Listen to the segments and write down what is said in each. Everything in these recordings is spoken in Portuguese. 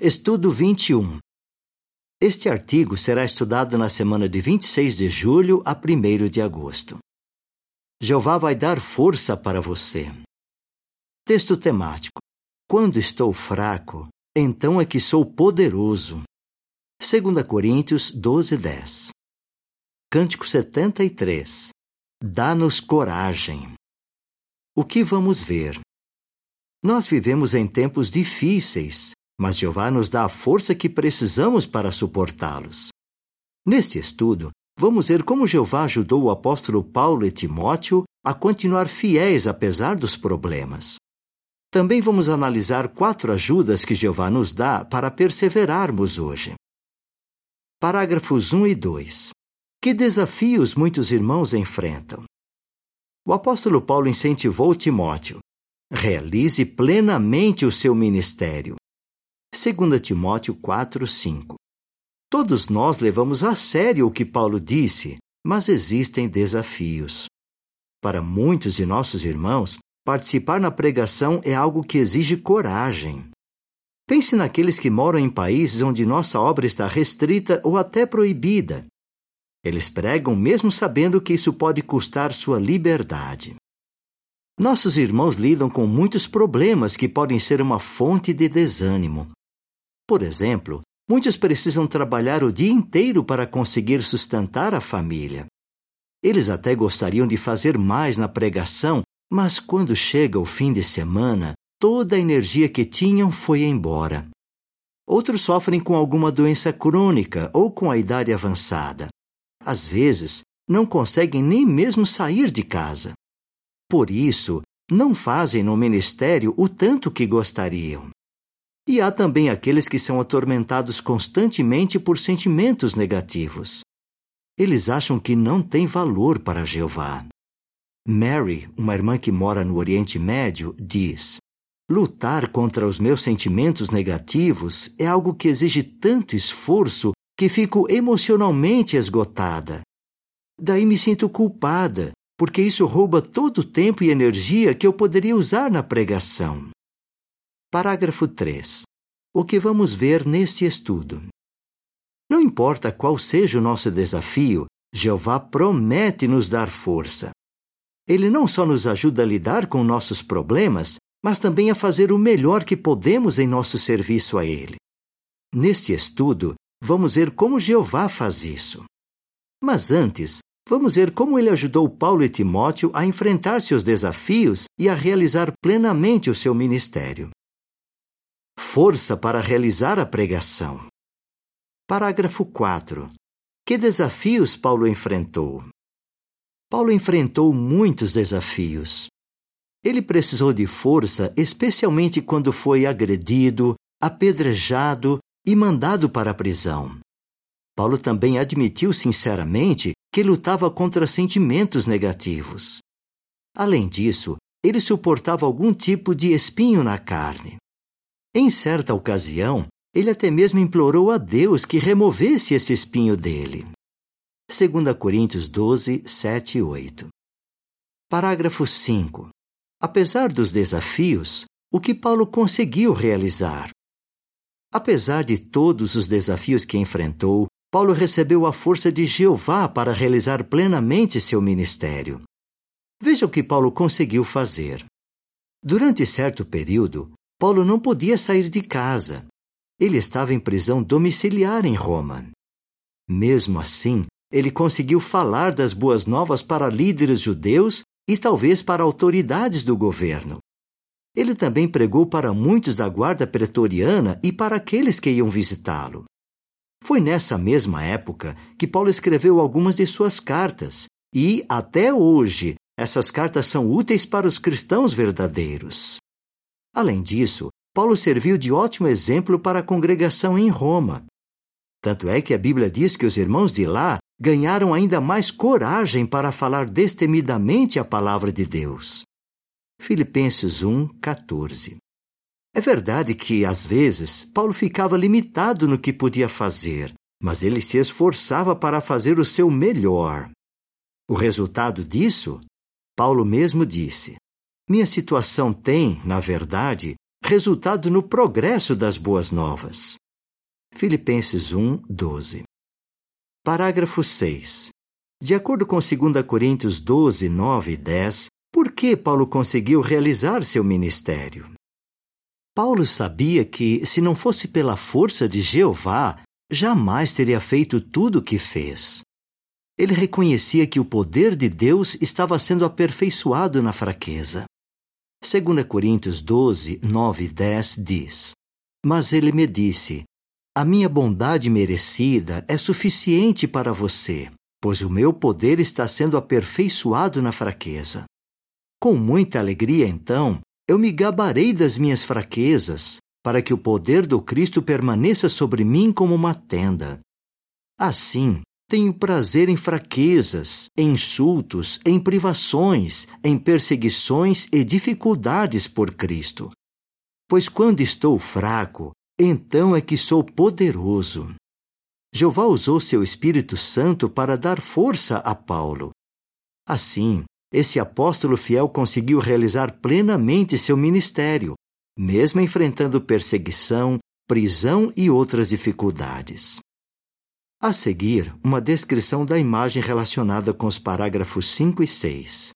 Estudo 21. Este artigo será estudado na semana de 26 de julho a 1 de agosto. Jeová vai dar força para você. Texto temático: Quando estou fraco, então é que sou poderoso. 2 Coríntios 12, 10. Cântico 73. Dá-nos coragem. O que vamos ver? Nós vivemos em tempos difíceis mas Jeová nos dá a força que precisamos para suportá-los. Neste estudo, vamos ver como Jeová ajudou o apóstolo Paulo e Timóteo a continuar fiéis apesar dos problemas. Também vamos analisar quatro ajudas que Jeová nos dá para perseverarmos hoje. Parágrafos 1 e 2. Que desafios muitos irmãos enfrentam? O apóstolo Paulo incentivou Timóteo: realize plenamente o seu ministério. 2 Timóteo 4, 5. Todos nós levamos a sério o que Paulo disse, mas existem desafios. Para muitos de nossos irmãos, participar na pregação é algo que exige coragem. Pense naqueles que moram em países onde nossa obra está restrita ou até proibida. Eles pregam mesmo sabendo que isso pode custar sua liberdade. Nossos irmãos lidam com muitos problemas que podem ser uma fonte de desânimo. Por exemplo, muitos precisam trabalhar o dia inteiro para conseguir sustentar a família. Eles até gostariam de fazer mais na pregação, mas quando chega o fim de semana, toda a energia que tinham foi embora. Outros sofrem com alguma doença crônica ou com a idade avançada. Às vezes, não conseguem nem mesmo sair de casa. Por isso, não fazem no ministério o tanto que gostariam. E há também aqueles que são atormentados constantemente por sentimentos negativos. Eles acham que não tem valor para Jeová. Mary, uma irmã que mora no Oriente Médio, diz: Lutar contra os meus sentimentos negativos é algo que exige tanto esforço que fico emocionalmente esgotada. Daí me sinto culpada, porque isso rouba todo o tempo e energia que eu poderia usar na pregação. Parágrafo 3. O que vamos ver nesse estudo? Não importa qual seja o nosso desafio, Jeová promete nos dar força. Ele não só nos ajuda a lidar com nossos problemas, mas também a fazer o melhor que podemos em nosso serviço a Ele. Neste estudo, vamos ver como Jeová faz isso. Mas antes, vamos ver como ele ajudou Paulo e Timóteo a enfrentar seus desafios e a realizar plenamente o seu ministério força para realizar a pregação. Parágrafo 4. Que desafios Paulo enfrentou? Paulo enfrentou muitos desafios. Ele precisou de força, especialmente quando foi agredido, apedrejado e mandado para a prisão. Paulo também admitiu sinceramente que lutava contra sentimentos negativos. Além disso, ele suportava algum tipo de espinho na carne. Em certa ocasião, ele até mesmo implorou a Deus que removesse esse espinho dele. 2 Coríntios 12, 7 e 8. Parágrafo 5. Apesar dos desafios, o que Paulo conseguiu realizar? Apesar de todos os desafios que enfrentou, Paulo recebeu a força de Jeová para realizar plenamente seu ministério. Veja o que Paulo conseguiu fazer. Durante certo período, Paulo não podia sair de casa. Ele estava em prisão domiciliar em Roma. Mesmo assim, ele conseguiu falar das boas novas para líderes judeus e talvez para autoridades do governo. Ele também pregou para muitos da guarda pretoriana e para aqueles que iam visitá-lo. Foi nessa mesma época que Paulo escreveu algumas de suas cartas, e, até hoje, essas cartas são úteis para os cristãos verdadeiros. Além disso, Paulo serviu de ótimo exemplo para a congregação em Roma. Tanto é que a Bíblia diz que os irmãos de lá ganharam ainda mais coragem para falar destemidamente a palavra de Deus. Filipenses 1, 14. É verdade que, às vezes, Paulo ficava limitado no que podia fazer, mas ele se esforçava para fazer o seu melhor. O resultado disso? Paulo mesmo disse: minha situação tem, na verdade, resultado no progresso das boas novas. Filipenses 1, 12. Parágrafo 6. De acordo com 2 Coríntios 12, 9 e 10, por que Paulo conseguiu realizar seu ministério? Paulo sabia que, se não fosse pela força de Jeová, jamais teria feito tudo o que fez. Ele reconhecia que o poder de Deus estava sendo aperfeiçoado na fraqueza. 2 Coríntios 12, 9 e 10 diz: Mas ele me disse: A minha bondade merecida é suficiente para você, pois o meu poder está sendo aperfeiçoado na fraqueza. Com muita alegria, então, eu me gabarei das minhas fraquezas, para que o poder do Cristo permaneça sobre mim como uma tenda. Assim, tenho prazer em fraquezas, em insultos, em privações, em perseguições e dificuldades por Cristo. Pois quando estou fraco, então é que sou poderoso. Jeová usou seu Espírito Santo para dar força a Paulo. Assim, esse apóstolo fiel conseguiu realizar plenamente seu ministério, mesmo enfrentando perseguição, prisão e outras dificuldades. A seguir, uma descrição da imagem relacionada com os parágrafos 5 e 6.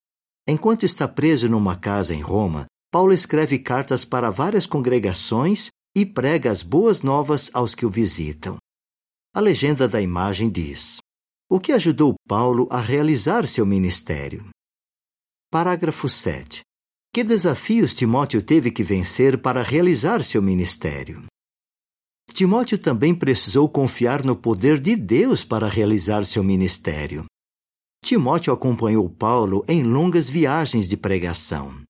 Enquanto está preso numa casa em Roma, Paulo escreve cartas para várias congregações e prega as boas novas aos que o visitam. A legenda da imagem diz: O que ajudou Paulo a realizar seu ministério? Parágrafo 7. Que desafios Timóteo teve que vencer para realizar seu ministério? Timóteo também precisou confiar no poder de Deus para realizar seu ministério. Timóteo acompanhou Paulo em longas viagens de pregação.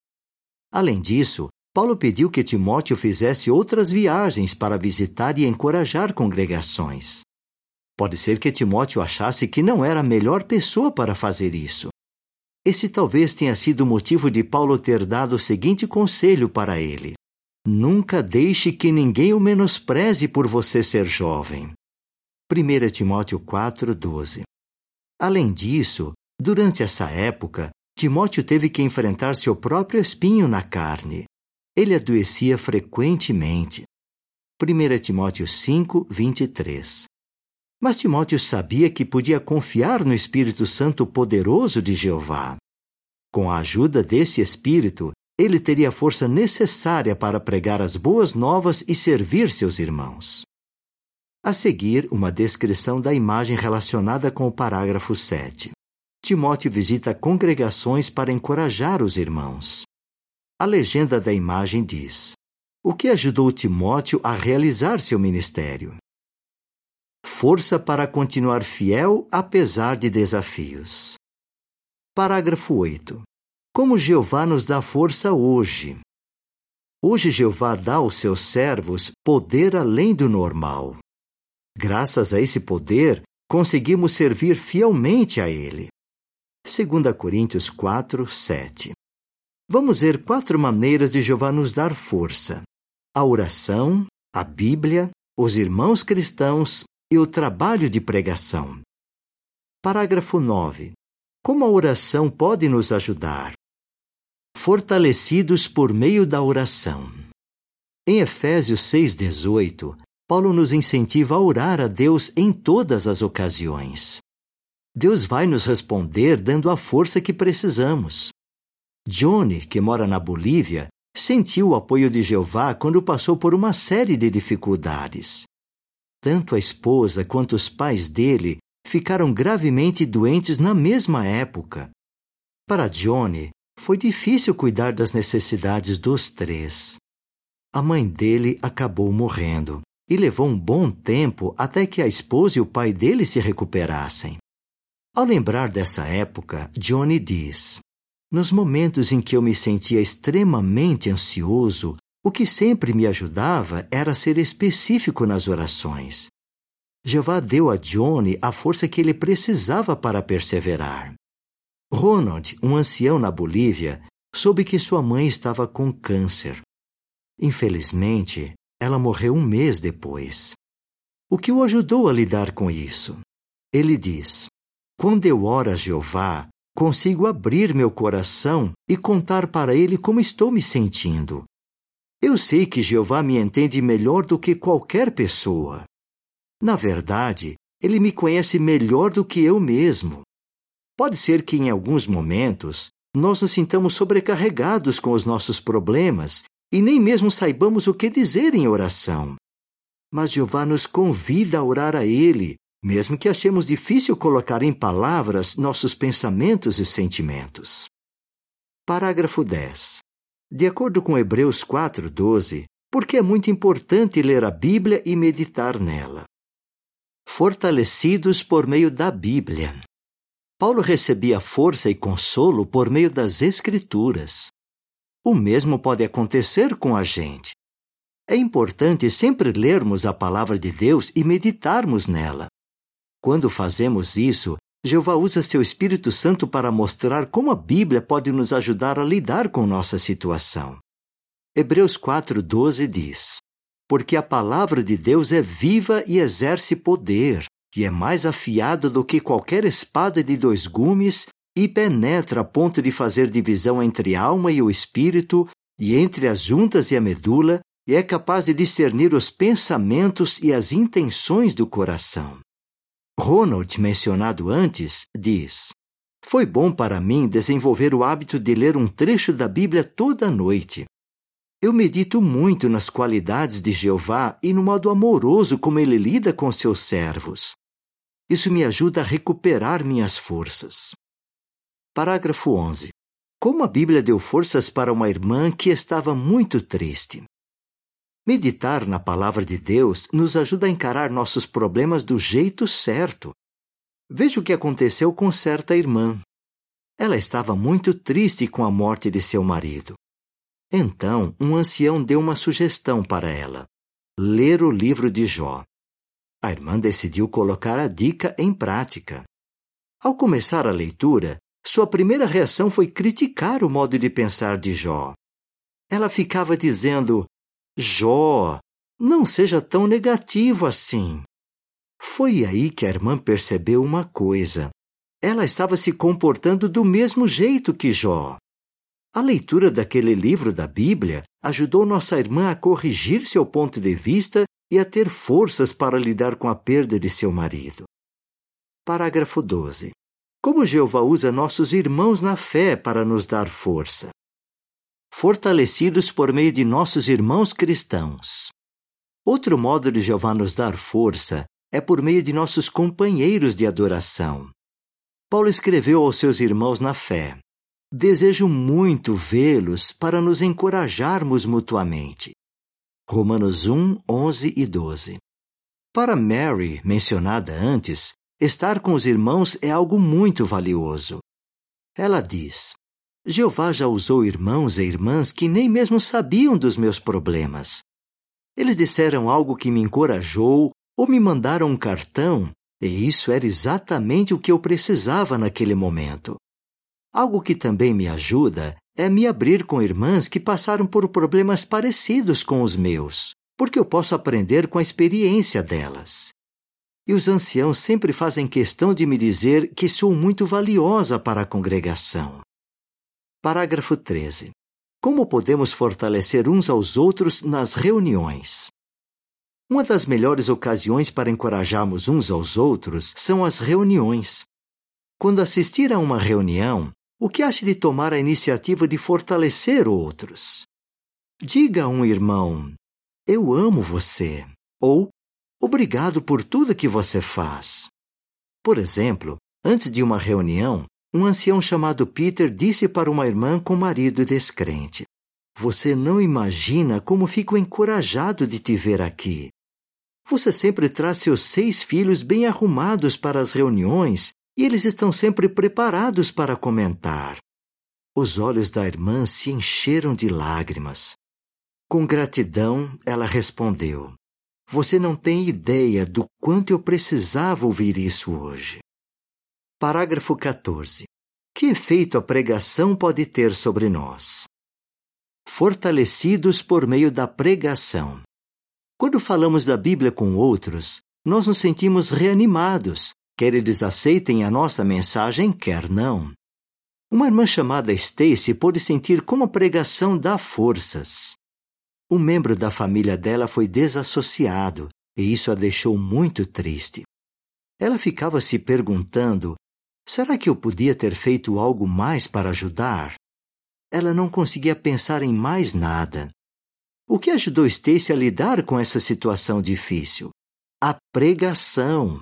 Além disso, Paulo pediu que Timóteo fizesse outras viagens para visitar e encorajar congregações. Pode ser que Timóteo achasse que não era a melhor pessoa para fazer isso. Esse talvez tenha sido o motivo de Paulo ter dado o seguinte conselho para ele: Nunca deixe que ninguém o menospreze por você ser jovem. 1 Timóteo 4:12. Além disso, durante essa época, Timóteo teve que enfrentar seu próprio espinho na carne. Ele adoecia frequentemente. 1 Timóteo 5, 23. Mas Timóteo sabia que podia confiar no Espírito Santo poderoso de Jeová. Com a ajuda desse Espírito, ele teria a força necessária para pregar as boas novas e servir seus irmãos. A seguir, uma descrição da imagem relacionada com o parágrafo 7. Timóteo visita congregações para encorajar os irmãos. A legenda da imagem diz: O que ajudou Timóteo a realizar seu ministério? força para continuar fiel apesar de desafios. Parágrafo 8. Como Jeová nos dá força hoje? Hoje Jeová dá aos seus servos poder além do normal. Graças a esse poder, conseguimos servir fielmente a Ele. 2 Coríntios 4, 7. Vamos ver quatro maneiras de Jeová nos dar força: a oração, a Bíblia, os irmãos cristãos e o trabalho de pregação. Parágrafo 9. Como a oração pode nos ajudar? Fortalecidos por meio da oração. Em Efésios 6,18, Paulo nos incentiva a orar a Deus em todas as ocasiões. Deus vai nos responder dando a força que precisamos. Johnny, que mora na Bolívia, sentiu o apoio de Jeová quando passou por uma série de dificuldades. Tanto a esposa quanto os pais dele ficaram gravemente doentes na mesma época. Para Johnny, foi difícil cuidar das necessidades dos três. A mãe dele acabou morrendo e levou um bom tempo até que a esposa e o pai dele se recuperassem. Ao lembrar dessa época, Johnny diz: Nos momentos em que eu me sentia extremamente ansioso, o que sempre me ajudava era ser específico nas orações. Jeová deu a Johnny a força que ele precisava para perseverar. Ronald, um ancião na Bolívia, soube que sua mãe estava com câncer. Infelizmente, ela morreu um mês depois. O que o ajudou a lidar com isso? Ele diz: Quando eu oro a Jeová, consigo abrir meu coração e contar para ele como estou me sentindo. Eu sei que Jeová me entende melhor do que qualquer pessoa. Na verdade, ele me conhece melhor do que eu mesmo. Pode ser que em alguns momentos nós nos sintamos sobrecarregados com os nossos problemas e nem mesmo saibamos o que dizer em oração. Mas Jeová nos convida a orar a Ele, mesmo que achemos difícil colocar em palavras nossos pensamentos e sentimentos. Parágrafo 10. De acordo com Hebreus 4:12, porque é muito importante ler a Bíblia e meditar nela fortalecidos por meio da Bíblia. Paulo recebia força e consolo por meio das Escrituras. O mesmo pode acontecer com a gente. É importante sempre lermos a palavra de Deus e meditarmos nela. Quando fazemos isso, Jeová usa seu Espírito Santo para mostrar como a Bíblia pode nos ajudar a lidar com nossa situação. Hebreus 4,12 diz: porque a palavra de Deus é viva e exerce poder, e é mais afiada do que qualquer espada de dois gumes, e penetra a ponto de fazer divisão entre a alma e o espírito, e entre as juntas e a medula, e é capaz de discernir os pensamentos e as intenções do coração. Ronald, mencionado antes, diz: Foi bom para mim desenvolver o hábito de ler um trecho da Bíblia toda noite. Eu medito muito nas qualidades de Jeová e no modo amoroso como ele lida com seus servos. Isso me ajuda a recuperar minhas forças. Parágrafo 11. Como a Bíblia deu forças para uma irmã que estava muito triste. Meditar na palavra de Deus nos ajuda a encarar nossos problemas do jeito certo. Veja o que aconteceu com certa irmã. Ela estava muito triste com a morte de seu marido. Então, um ancião deu uma sugestão para ela: ler o livro de Jó. A irmã decidiu colocar a dica em prática. Ao começar a leitura, sua primeira reação foi criticar o modo de pensar de Jó. Ela ficava dizendo: Jó, não seja tão negativo assim. Foi aí que a irmã percebeu uma coisa. Ela estava se comportando do mesmo jeito que Jó. A leitura daquele livro da Bíblia ajudou nossa irmã a corrigir seu ponto de vista e a ter forças para lidar com a perda de seu marido. Parágrafo 12. Como Jeová usa nossos irmãos na fé para nos dar força? Fortalecidos por meio de nossos irmãos cristãos. Outro modo de Jeová nos dar força é por meio de nossos companheiros de adoração. Paulo escreveu aos seus irmãos na fé: Desejo muito vê-los para nos encorajarmos mutuamente. Romanos 1, 11 e 12. Para Mary, mencionada antes, estar com os irmãos é algo muito valioso. Ela diz: Jeová já usou irmãos e irmãs que nem mesmo sabiam dos meus problemas. Eles disseram algo que me encorajou ou me mandaram um cartão, e isso era exatamente o que eu precisava naquele momento. Algo que também me ajuda é me abrir com irmãs que passaram por problemas parecidos com os meus, porque eu posso aprender com a experiência delas. E os anciãos sempre fazem questão de me dizer que sou muito valiosa para a congregação. Parágrafo 13. Como podemos fortalecer uns aos outros nas reuniões? Uma das melhores ocasiões para encorajarmos uns aos outros são as reuniões. Quando assistir a uma reunião, o que acha de tomar a iniciativa de fortalecer outros? Diga a um irmão: Eu amo você. Ou Obrigado por tudo que você faz. Por exemplo, antes de uma reunião, um ancião chamado Peter disse para uma irmã com marido descrente: Você não imagina como fico encorajado de te ver aqui. Você sempre traz seus seis filhos bem arrumados para as reuniões e eles estão sempre preparados para comentar. Os olhos da irmã se encheram de lágrimas. Com gratidão, ela respondeu: Você não tem ideia do quanto eu precisava ouvir isso hoje. Parágrafo 14. Que efeito a pregação pode ter sobre nós? Fortalecidos por meio da pregação. Quando falamos da Bíblia com outros, nós nos sentimos reanimados Quer eles aceitem a nossa mensagem, quer não. Uma irmã chamada Stacy pôde sentir como a pregação dá forças. Um membro da família dela foi desassociado e isso a deixou muito triste. Ela ficava se perguntando: será que eu podia ter feito algo mais para ajudar? Ela não conseguia pensar em mais nada. O que ajudou Stacy a lidar com essa situação difícil? A pregação.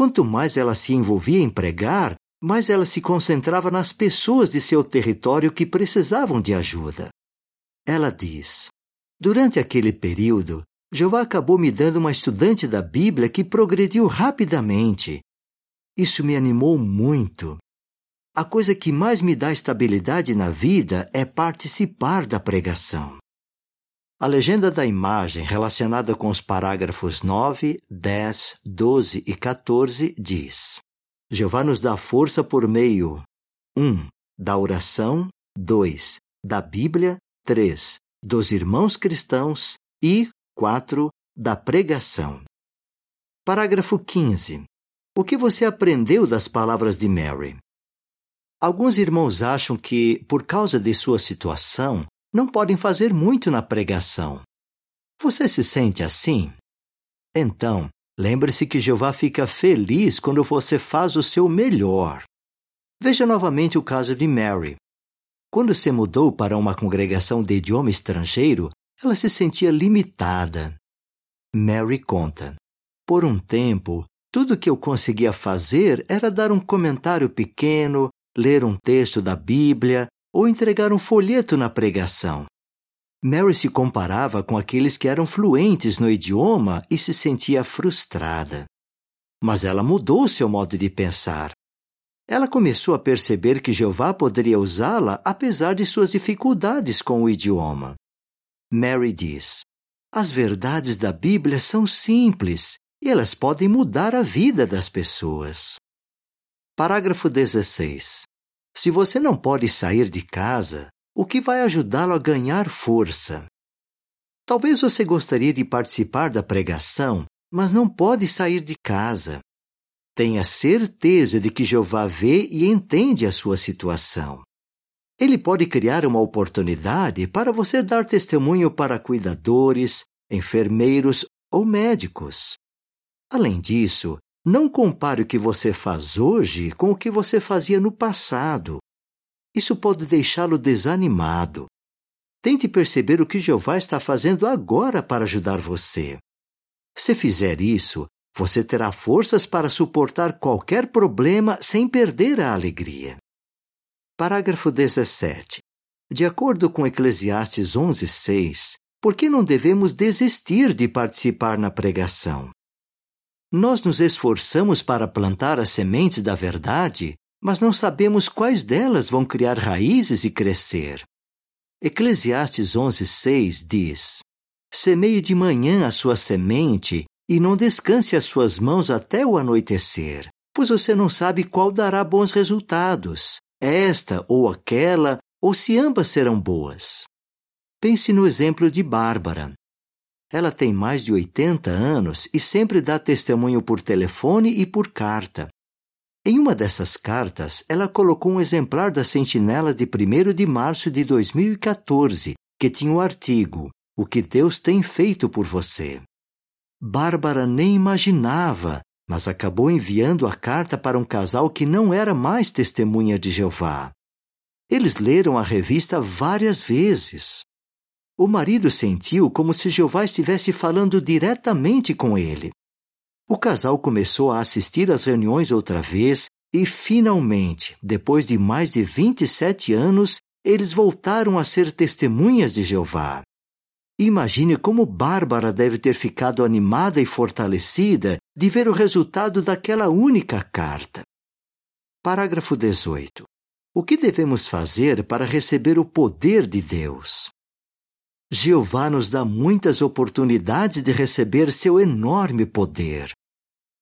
Quanto mais ela se envolvia em pregar, mais ela se concentrava nas pessoas de seu território que precisavam de ajuda. Ela diz: Durante aquele período, Jeová acabou me dando uma estudante da Bíblia que progrediu rapidamente. Isso me animou muito. A coisa que mais me dá estabilidade na vida é participar da pregação. A legenda da imagem relacionada com os parágrafos 9, 10, 12 e 14 diz: Jeová nos dá força por meio 1. Um, da oração, 2. da Bíblia, 3. dos irmãos cristãos e 4. da pregação. Parágrafo 15. O que você aprendeu das palavras de Mary? Alguns irmãos acham que, por causa de sua situação, não podem fazer muito na pregação. Você se sente assim? Então, lembre-se que Jeová fica feliz quando você faz o seu melhor. Veja novamente o caso de Mary. Quando se mudou para uma congregação de idioma estrangeiro, ela se sentia limitada. Mary conta: Por um tempo, tudo que eu conseguia fazer era dar um comentário pequeno, ler um texto da Bíblia ou entregar um folheto na pregação. Mary se comparava com aqueles que eram fluentes no idioma e se sentia frustrada. Mas ela mudou seu modo de pensar. Ela começou a perceber que Jeová poderia usá-la apesar de suas dificuldades com o idioma. Mary diz: As verdades da Bíblia são simples e elas podem mudar a vida das pessoas. Parágrafo 16. Se você não pode sair de casa, o que vai ajudá-lo a ganhar força? Talvez você gostaria de participar da pregação, mas não pode sair de casa. Tenha certeza de que Jeová vê e entende a sua situação. Ele pode criar uma oportunidade para você dar testemunho para cuidadores, enfermeiros ou médicos. Além disso, não compare o que você faz hoje com o que você fazia no passado. Isso pode deixá-lo desanimado. Tente perceber o que Jeová está fazendo agora para ajudar você. Se fizer isso, você terá forças para suportar qualquer problema sem perder a alegria. Parágrafo 17. De acordo com Eclesiastes 11:6, por que não devemos desistir de participar na pregação? Nós nos esforçamos para plantar as sementes da verdade, mas não sabemos quais delas vão criar raízes e crescer. Eclesiastes 11:6 diz: Semeie de manhã a sua semente e não descanse as suas mãos até o anoitecer, pois você não sabe qual dará bons resultados, esta ou aquela, ou se ambas serão boas. Pense no exemplo de Bárbara. Ela tem mais de 80 anos e sempre dá testemunho por telefone e por carta. Em uma dessas cartas, ela colocou um exemplar da Sentinela de 1 de março de 2014, que tinha o artigo O que Deus tem feito por você. Bárbara nem imaginava, mas acabou enviando a carta para um casal que não era mais testemunha de Jeová. Eles leram a revista várias vezes. O marido sentiu como se Jeová estivesse falando diretamente com ele. O casal começou a assistir às reuniões outra vez e, finalmente, depois de mais de 27 anos, eles voltaram a ser testemunhas de Jeová. Imagine como Bárbara deve ter ficado animada e fortalecida de ver o resultado daquela única carta. Parágrafo 18. O que devemos fazer para receber o poder de Deus? Jeová nos dá muitas oportunidades de receber seu enorme poder.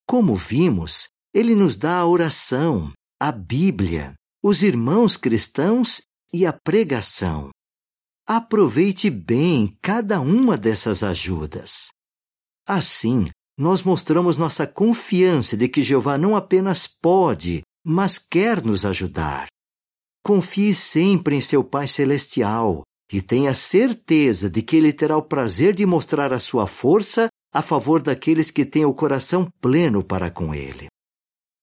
Como vimos, ele nos dá a oração, a Bíblia, os irmãos cristãos e a pregação. Aproveite bem cada uma dessas ajudas. Assim, nós mostramos nossa confiança de que Jeová não apenas pode, mas quer nos ajudar. Confie sempre em seu Pai Celestial e tenha certeza de que ele terá o prazer de mostrar a sua força a favor daqueles que têm o coração pleno para com ele.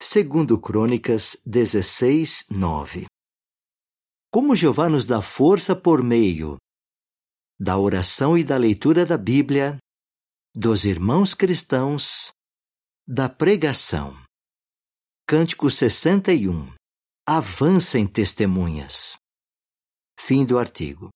Segundo Crônicas 16, 9. Como Jeová nos dá força por meio da oração e da leitura da Bíblia, dos irmãos cristãos, da pregação. Cântico 61. Avança em testemunhas. Fim do artigo.